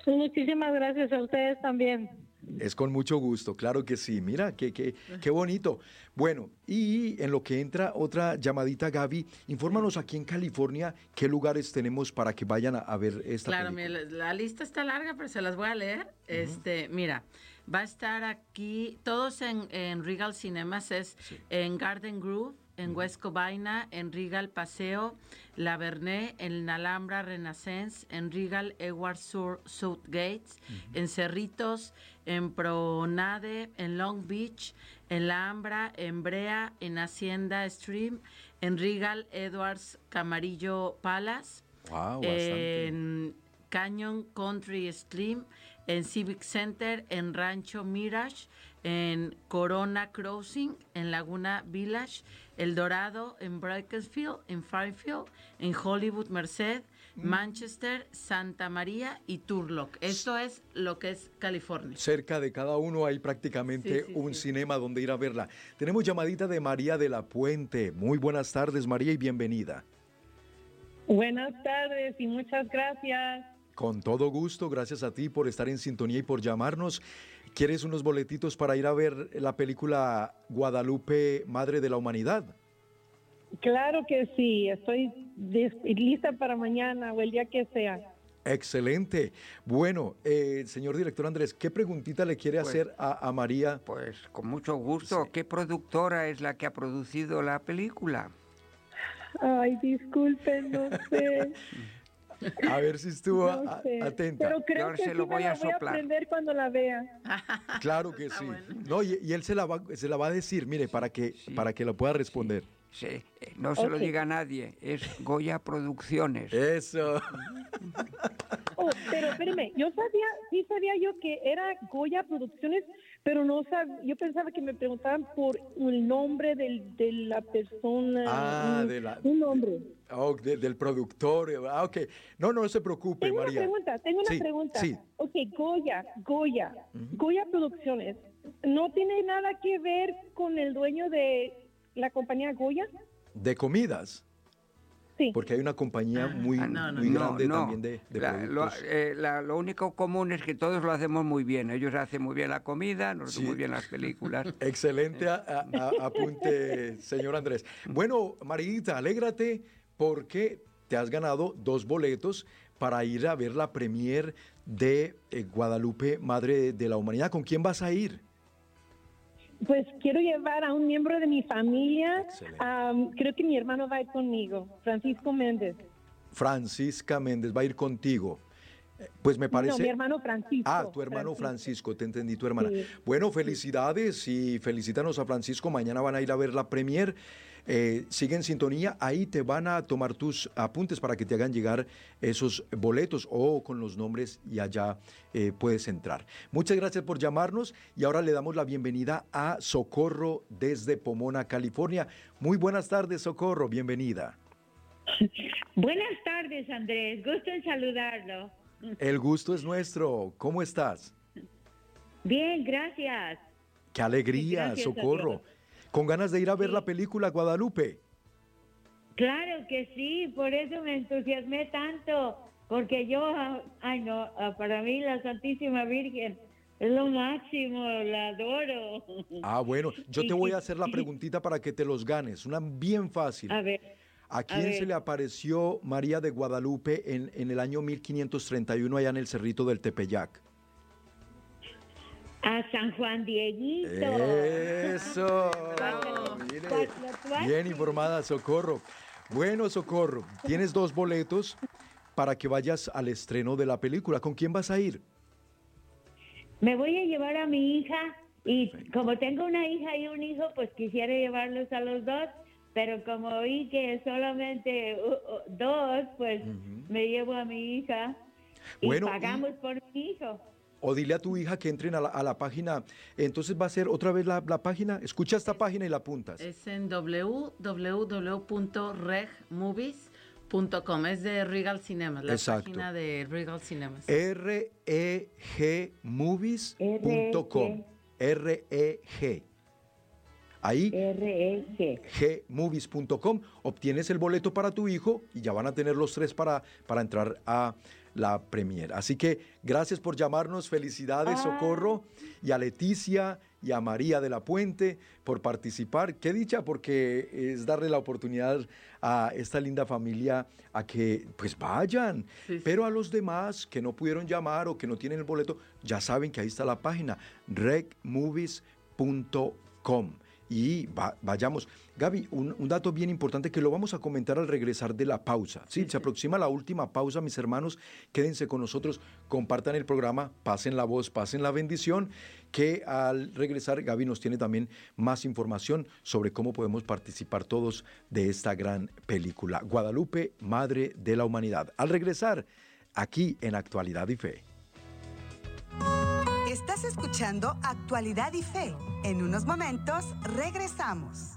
Muchísimas gracias a ustedes también.
Es con mucho gusto, claro que sí. Mira, qué, qué, qué bonito. Bueno, y en lo que entra otra llamadita, Gaby, infórmanos aquí en California qué lugares tenemos para que vayan a, ver esta
Claro, la, lista está larga, pero se las voy a leer. Este, mira, va a estar aquí, todos en, Regal Cinemas, es en Garden Grove, en West Covina, en Regal Paseo, La Verné, en Alhambra Renaissance, en Regal Edward Sur South Gates, en Cerritos, en Pronade, en Long Beach, en La Ambra, en Brea, en Hacienda Stream, en Regal Edwards Camarillo Palace, en Canyon Country Stream, en Civic Center, en Rancho Mirage, en Corona Crossing, en Laguna Village, El Dorado, en Bakersfield, en Fairfield, en Hollywood Merced, Manchester, Santa María y Turlock. Esto es lo que es California.
Cerca de cada uno hay prácticamente un cinema donde ir a verla. Tenemos llamadita de María de la Puente. Muy buenas tardes, María, y bienvenida.
Buenas tardes y muchas gracias.
Con todo gusto, gracias a ti por estar en sintonía y por llamarnos. ¿Quieres unos boletitos para ir a ver la película Guadalupe, Madre de la Humanidad?
Claro que sí, estoy lista para mañana o el día que sea.
Excelente. Bueno, eh, señor director Andrés, ¿qué preguntita le quiere pues hacer a, María?
Pues con mucho gusto. ¿Qué productora es la que ha producido la película?
Ay, disculpen, no sé.
A ver si estuvo atenta.
Pero creo que se lo voy, a voy a aprender cuando la vea.
Claro que sí. No, y, él se la va, se la va a decir, mire, para que, para que lo pueda responder.
Sí, eh, no se lo diga a nadie, es Goya Producciones.
Eso.
Oh, pero espérame, yo sabía, sí sabía yo que era Goya Producciones, pero no sabía, yo pensaba que me preguntaban por el nombre del, de la persona.
Ah, de la,
un nombre.
Oh, del productor. Ah, ok. No, no se preocupe,
tengo
María.
Una pregunta, tengo una pregunta. Sí. Ok, Goya, Goya, Goya Producciones, ¿no tiene nada que ver con el dueño de la compañía Goya?
¿De comidas?
Sí.
Porque hay una compañía ah, muy, ah, muy grande también de,
productos. Eh, lo, único común es que todos lo hacemos muy bien. Ellos hacen muy bien la comida, nosotros hacen muy bien las películas.
Excelente apunte, señor Andrés. Bueno, Marita, alégrate porque te has ganado dos boletos para ir a ver la premier de eh, Guadalupe, Madre de la Humanidad. ¿Con quién vas a ir?
Pues quiero llevar a un miembro de mi familia. creo que mi hermano va a ir conmigo, Francisco Méndez.
Francisca Méndez va a ir contigo. Eh, pues me parece.
No, mi hermano Francisco.
Ah, tu hermano Francisco, te entendí, tu hermana. Bueno, felicidades y felicítanos a Francisco. Mañana van a ir a ver la premier. Eh, sigue en sintonía, ahí te van a tomar tus apuntes para que te hagan llegar esos boletos o con los nombres y allá eh, puedes entrar. Muchas gracias por llamarnos y ahora le damos la bienvenida a Socorro desde Pomona, California. Muy buenas tardes, Socorro, bienvenida.
Buenas tardes, Andrés, gusto en saludarlo.
El gusto es nuestro, ¿cómo estás?
Bien, gracias.
Qué alegría, Socorro. Con ganas de ir a ver la película Guadalupe.
Claro que sí, por eso me entusiasmé tanto, porque yo, ay no, para mí la Santísima Virgen es lo máximo, la adoro.
Ah, bueno, yo te voy a hacer la preguntita para que te los ganes, una bien fácil.
A ver.
¿A quién se le apareció María de Guadalupe en, en, el año 1531 allá en el Cerrito del Tepeyac?
A San Juan Dieguito.
Eso. bien informada, Socorro. Bueno, Socorro, tienes dos boletos para que vayas al estreno de la película. ¿Con quién vas a ir?
Me voy a llevar a mi hija y como tengo una hija y un hijo, pues quisiera llevarlos a los dos pero como vi que solamente dos, pues me llevo a mi hija y pagamos por mi hijo.
O dile a tu hija que entren a la, página. Entonces va a ser otra vez la, página. Escucha esta página y la apuntas.
Es en www.regmovies.com. Es de Regal Cinemas, la página de Regal Cinemas.
R-E-G-Movies.com. R-E-G. Ahí, gmovies.com, obtienes el boleto para tu hijo y ya van a tener los tres para, para entrar a la premier. Así que gracias por llamarnos, felicidades ah. Socorro y a Leticia y a María de la Puente por participar. Qué dicha porque es darle la oportunidad a esta linda familia a que pues vayan. Pero a los demás que no pudieron llamar o que no tienen el boleto, ya saben que ahí está la página recmovies.com y vayamos. Gaby, un, dato bien importante que lo vamos a comentar al regresar de la pausa. Sí, se aproxima la última pausa, mis hermanos. Quédense con nosotros, compartan el programa, pasen la voz, pasen la bendición, que al regresar Gaby nos tiene también más información sobre cómo podemos participar todos de esta gran película. Guadalupe, Madre de la Humanidad. Al regresar, aquí en Actualidad y Fe.
Estás escuchando Actualidad y Fe. En unos momentos regresamos.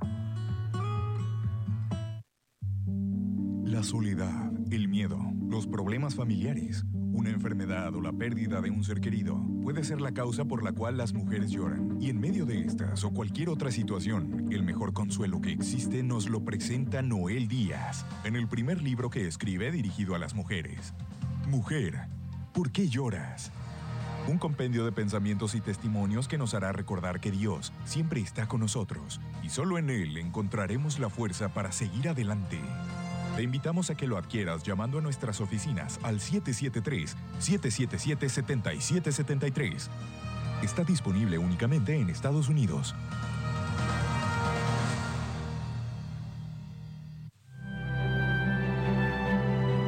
La soledad, el miedo, los problemas familiares, una enfermedad o la pérdida de un ser querido puede ser la causa por la cual las mujeres lloran. Y en medio de estas o cualquier otra situación, el mejor consuelo que existe nos lo presenta Noel Díaz en el primer libro que escribe dirigido a las mujeres. Mujer, ¿por qué lloras? Un compendio de pensamientos y testimonios que nos hará recordar que Dios siempre está con nosotros y solo en Él encontraremos la fuerza para seguir adelante. Te invitamos a que lo adquieras llamando a nuestras oficinas al 773-777-7773. Está disponible únicamente en Estados Unidos.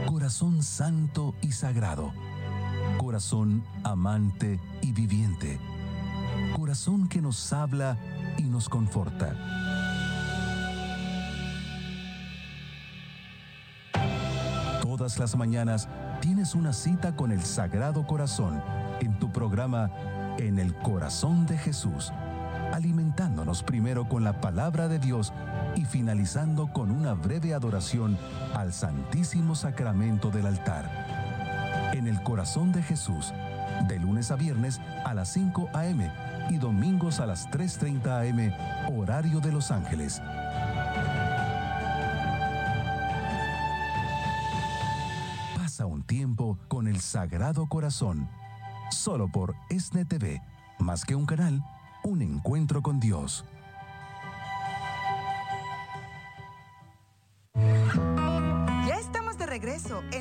Corazón Santo y Sagrado corazón amante y viviente, corazón que nos habla y nos conforta. Todas las mañanas tienes una cita con el Sagrado Corazón en tu programa En el Corazón de Jesús, alimentándonos primero con la palabra de Dios y finalizando con una breve adoración al Santísimo Sacramento del altar en el corazón de Jesús, de lunes a viernes a las 5 a.m. y domingos a las 3.30 a.m. horario de Los Ángeles. Pasa un tiempo con el Sagrado Corazón, solo por ESNE TV, más que un canal, un encuentro con Dios.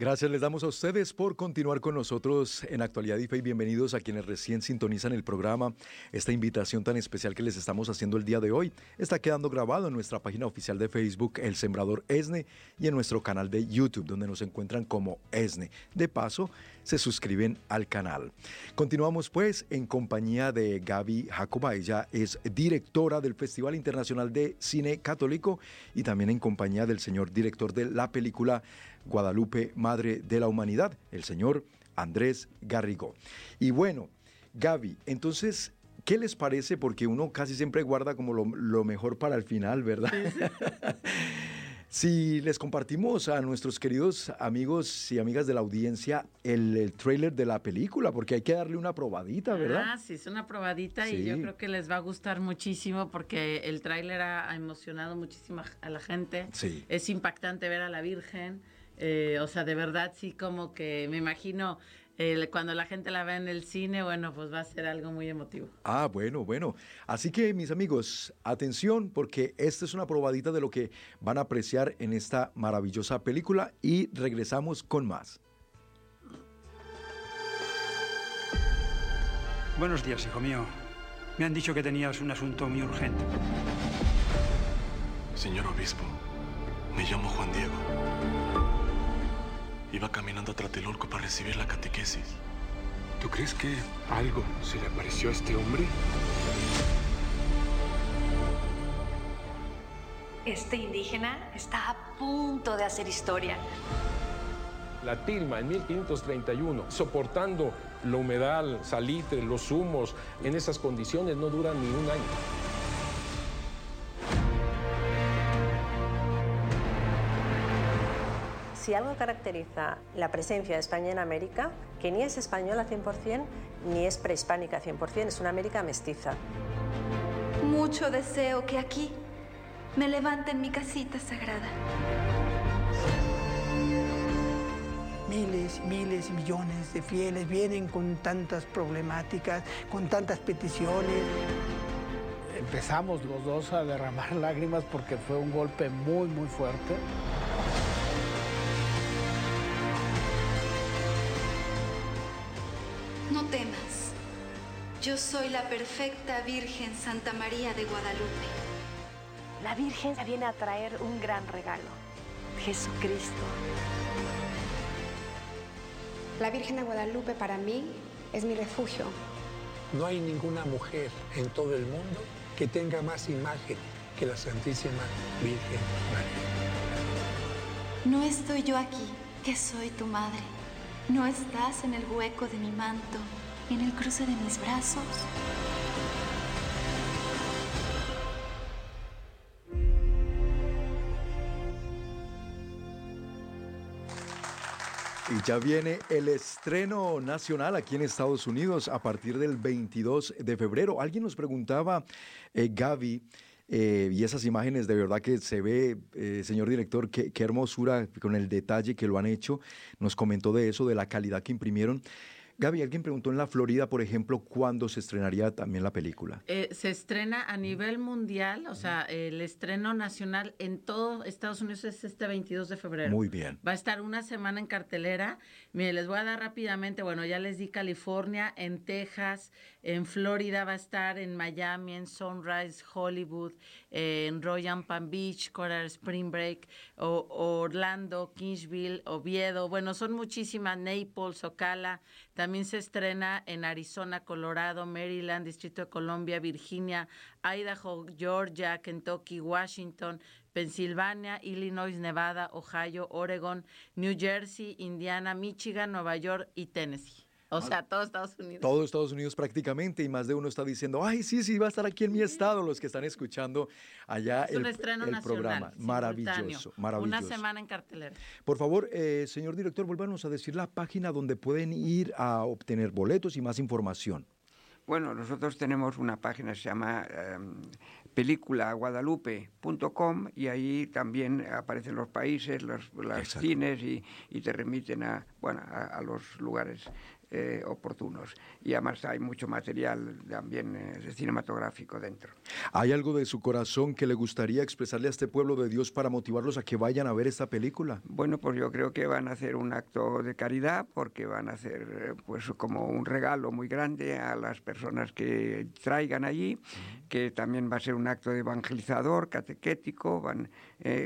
Gracias les damos a ustedes por continuar con nosotros en Actualidad y Fe y bienvenidos a quienes recién sintonizan el programa. Esta invitación tan especial que les estamos haciendo el día de hoy está quedando grabado en nuestra página oficial de Facebook, El Sembrador ESNE, y en nuestro canal de YouTube, donde nos encuentran como ESNE. De paso, se suscriben al canal. Continuamos pues en compañía de Gaby Jacoba. Ella es directora del Festival Internacional de Cine Católico y también en compañía del señor director de la película Guadalupe, Madre de la Humanidad, el señor Andrés Garrigo. Y bueno, Gaby, entonces, ¿qué les parece? Porque uno casi siempre guarda como lo, mejor para el final, ¿verdad? Si les compartimos a nuestros queridos amigos y amigas de la audiencia el, el trailer de la película, porque hay que darle una probadita, ¿verdad?
Ah, sí, es una probadita y yo creo que les va a gustar muchísimo porque el tráiler ha, emocionado muchísimo a la gente.
Sí.
Es impactante ver a la Virgen. Eh, o sea, de verdad sí como que me imagino cuando la gente la ve en el cine, bueno, pues va a ser algo muy emotivo.
Ah, bueno, bueno. Así que mis amigos, atención porque esta es una probadita de lo que van a apreciar en esta maravillosa película y regresamos con más.
Buenos días, hijo mío. Me han dicho que tenías un asunto muy urgente.
Señor obispo, me llamo Juan Diego. Iba caminando a Tlatelolco para recibir la catequesis.
¿Tú crees que algo se le apareció a este hombre?
Este indígena está a punto de hacer historia.
La tilma en 1531, soportando la humedad, salitre, los humos, en esas condiciones no duran ni un año.
Si algo caracteriza la presencia de España en América, que ni es española 100% ni es prehispánica 100%, es una América mestiza.
Mucho deseo que aquí me levanten mi casita sagrada.
Miles y miles y millones de fieles vienen con tantas problemáticas, con tantas peticiones.
Empezamos los dos a derramar lágrimas porque fue un golpe muy, muy fuerte.
Yo soy la perfecta Virgen Santa María de Guadalupe.
La Virgen viene a traer un gran regalo. Jesucristo.
La Virgen de Guadalupe para mí es mi refugio.
No hay ninguna mujer en todo el mundo que tenga más imagen que la Santísima Virgen María.
No estoy yo aquí, que soy tu madre. No estás en el hueco de mi manto, en el cruce de mis brazos.
Y ya viene el estreno nacional aquí en Estados Unidos a partir del 22 de febrero. Alguien nos preguntaba, eh, Gaby, eh, y esas imágenes de verdad que se ve, eh, señor director, qué, qué hermosura con el detalle que lo han hecho. Nos comentó de eso, de la calidad que imprimieron. Gaby, alguien preguntó en la Florida, por ejemplo, cuándo se estrenaría también la película.
Eh, se estrena a nivel mundial, o sea, el estreno nacional en todo Estados Unidos es este 22 de febrero.
Muy bien.
Va a estar una semana en cartelera. Mire, les voy a dar rápidamente, bueno, ya les di California, en Texas, en Florida va a estar, en Miami, en Sunrise, Hollywood, en Royal Palm Beach, Coral Spring Break, o, Orlando, Kingsville, Oviedo. Bueno, son muchísimas, Naples, Ocala. También se estrena en Arizona, Colorado, Maryland, Distrito de Columbia, Virginia, Idaho, Georgia, Kentucky, Washington, Pensilvania, Illinois, Nevada, Ohio, Oregon, New Jersey, Indiana, Michigan, Nueva York y Tennessee. O sea, todo Estados Unidos.
Todo Estados Unidos prácticamente y más de uno está diciendo, ay, sí, sí, va a estar aquí en mi estado, los que están escuchando allá el, programa. Maravilloso, maravilloso.
Una semana en cartelera.
Por favor, eh, señor director, vuélvanos a decir la página donde pueden ir a obtener boletos y más información.
Bueno, nosotros tenemos una página que se llama eh, películaguadalupe.com y ahí también aparecen los países, los, cines y, te remiten a, bueno, a los lugares eh, oportunos. Y además hay mucho material también eh, cinematográfico dentro.
¿Hay algo de su corazón que le gustaría expresarle a este pueblo de Dios para motivarlos a que vayan a ver esta película?
Bueno, pues yo creo que van a hacer un acto de caridad porque van a hacer eh, pues como un regalo muy grande a las personas que traigan allí, que también va a ser un acto de evangelizador, catequético, van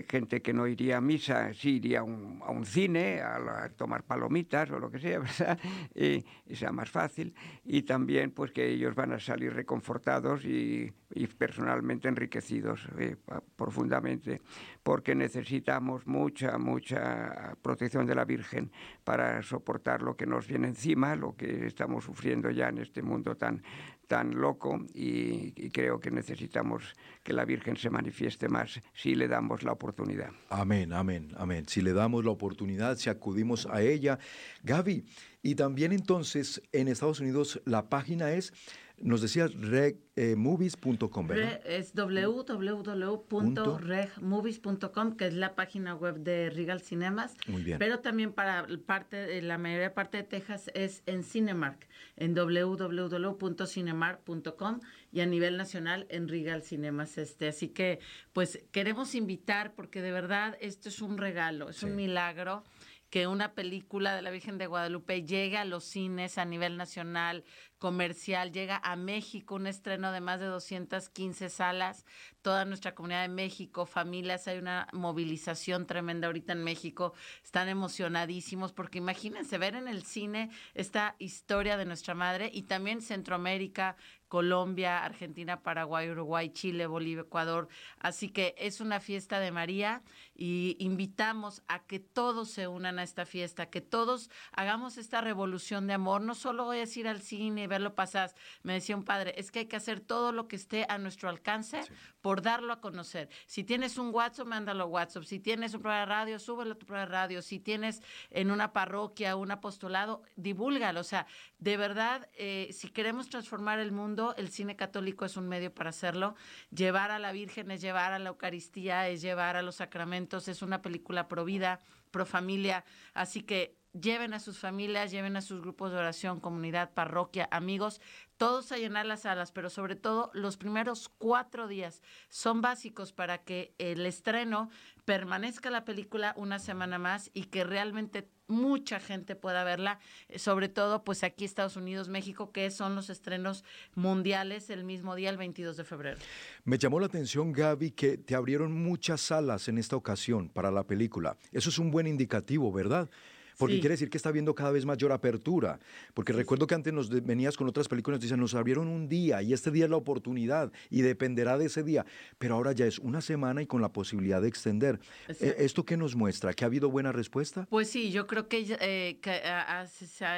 gente que no iría a misa, sí iría a un, cine, a, tomar palomitas o lo que sea, ¿verdad? y, sea más fácil y también pues que ellos van a salir reconfortados y, personalmente enriquecidos eh, profundamente porque necesitamos mucha, mucha protección de la Virgen para soportar lo que nos viene encima, lo que estamos sufriendo ya en este mundo tan, tan loco y, creo que necesitamos que la Virgen se manifieste más si le damos la oportunidad.
Amén, amén, amén. Si le damos la oportunidad, si acudimos a ella. Gaby, y también entonces en Estados Unidos la página es nos decías regmovies.com, ¿verdad?
es www.regmovies.com, que es la página web de Regal Cinemas.
Muy bien.
Pero también para parte, la mayoría parte de Texas es en Cinemark, en www.cinemark.com y a nivel nacional en Regal Cinemas. Este. Así que, pues, queremos invitar porque de verdad esto es un regalo, es un milagro que una película de la Virgen de Guadalupe llegue a los cines a nivel nacional, comercial, llega a México, un estreno de más de 215 salas, toda nuestra comunidad de México, familias, hay una movilización tremenda ahorita en México, están emocionadísimos porque imagínense ver en el cine esta historia de nuestra madre y también Centroamérica, Colombia, Argentina, Paraguay, Uruguay, Chile, Bolivia, Ecuador. Así que es una fiesta de María y invitamos a que todos se unan a esta fiesta, que todos hagamos esta revolución de amor. No solo voy a ir al cine y verlo pasar. Me decía un padre, es que hay que hacer todo lo que esté a nuestro alcance por darlo a conocer. Si tienes un WhatsApp, mándalo a WhatsApp. Si tienes un programa de radio, súbelo a tu programa de radio. Si tienes en una parroquia un apostolado, divúlgalo. O sea, de verdad, eh, si queremos transformar el mundo, el cine católico es un medio para hacerlo. Llevar a la Virgen es llevar a la Eucaristía, es llevar a los sacramentos, es una película pro vida, pro familia. Así que lleven a sus familias, lleven a sus grupos de oración, comunidad, parroquia, amigos, todos a llenar las salas, pero sobre todo los primeros cuatro días son básicos para que el estreno permanezca la película una semana más y que realmente mucha gente pueda verla, eh, sobre todo pues aquí Estados Unidos, México, que son los estrenos mundiales el mismo día, el 22 de febrero.
Me llamó la atención, Gaby, que te abrieron muchas salas en esta ocasión para la película. Eso es un buen indicativo, ¿verdad? Porque quiere decir que está habiendo cada vez mayor apertura. Porque recuerdo que antes nos venías con otras películas, dicen, nos abrieron un día y este día es la oportunidad y dependerá de ese día. Pero ahora ya es una semana y con la posibilidad de extender. Eh, ¿Esto qué nos muestra? ¿Que ha habido buena respuesta?
Pues sí, yo creo que, eh,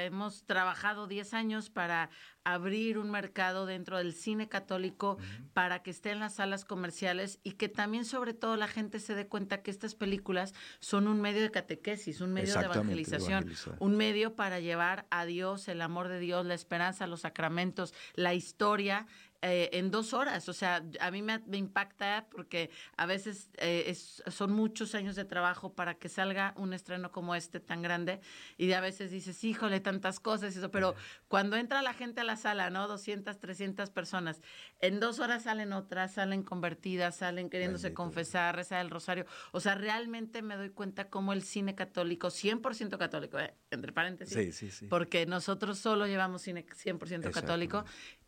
hemos trabajado 10 años para abrir un mercado dentro del cine católico para que esté en las salas comerciales y que también sobre todo la gente se dé cuenta que estas películas son un medio de catequesis, un medio de evangelización, un medio para llevar a Dios, el amor de Dios, la esperanza, los sacramentos, la historia eh, en dos horas. O sea, a mí me, impacta porque a veces eh, son muchos años de trabajo para que salga un estreno como este tan grande y a veces dices, híjole, tantas cosas, eso, pero cuando entra la gente a la sala, ¿no? 200, 300 personas, en dos horas salen otras, salen convertidas, salen queriéndose confesar, rezar el rosario. O sea, realmente me doy cuenta cómo el cine católico, 100% católico, ¿eh? entre paréntesis, porque nosotros solo llevamos cine 100% católico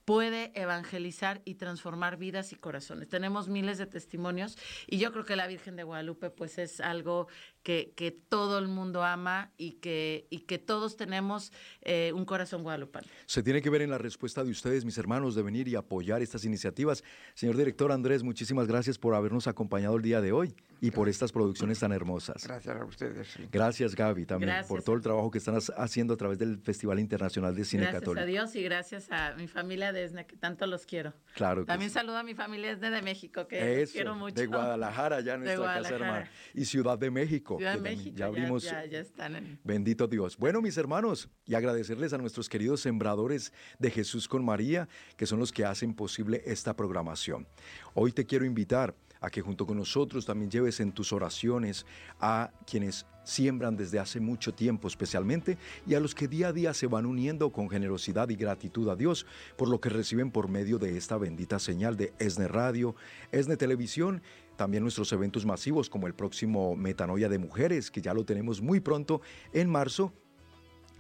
puede evangelizar y transformar vidas y corazones. Tenemos miles de testimonios y yo creo que la Virgen de Guadalupe pues es algo que, que todo el mundo ama y que, y que todos tenemos eh, un corazón guadalupano.
Se tiene que ver en la respuesta de ustedes, mis hermanos, de venir y apoyar estas iniciativas. Señor director Andrés, muchísimas gracias por habernos acompañado el día de hoy y por estas producciones tan hermosas.
Gracias a ustedes.
Gracias Gaby también por todo el trabajo que están haciendo a través del Festival Internacional de Cine
Católico.
Gracias
a Dios y gracias a mi familia de Esne, que tanto los quiero.
Claro.
También saludo a mi familia Esne de México, que quiero mucho.
De Guadalajara, ya nuestra casa hermana. Y Ciudad de México.
Ya abrimos. Ya, están
Bendito Dios. Bueno, mis hermanos, y agradecerles a nuestros queridos sembradores de Jesús con María, que son los que hacen posible esta programación. Hoy te quiero invitar a que junto con nosotros también lleves en tus oraciones a quienes siembran desde hace mucho tiempo especialmente y a los que día a día se van uniendo con generosidad y gratitud a Dios por lo que reciben por medio de esta bendita señal de ESNE Radio, ESNE Televisión también nuestros eventos masivos como el próximo Metanoia de Mujeres, que ya lo tenemos muy pronto en marzo,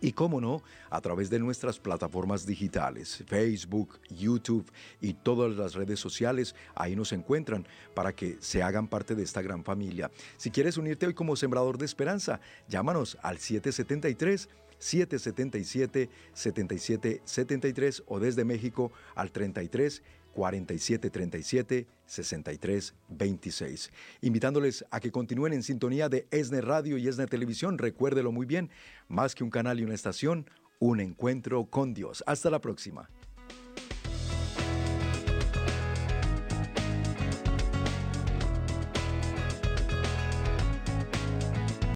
y cómo no, a través de nuestras plataformas digitales, Facebook, YouTube y todas las redes sociales, ahí nos encuentran para que se hagan parte de esta gran familia. Si quieres unirte hoy como sembrador de esperanza, llámanos al 773 777 7773 o desde México al 33 4737 6326. Invitándoles a que continúen en sintonía de ESNE Radio y ESNE Televisión. Recuérdelo muy bien, más que un canal y una estación, un encuentro con Dios. Hasta la próxima.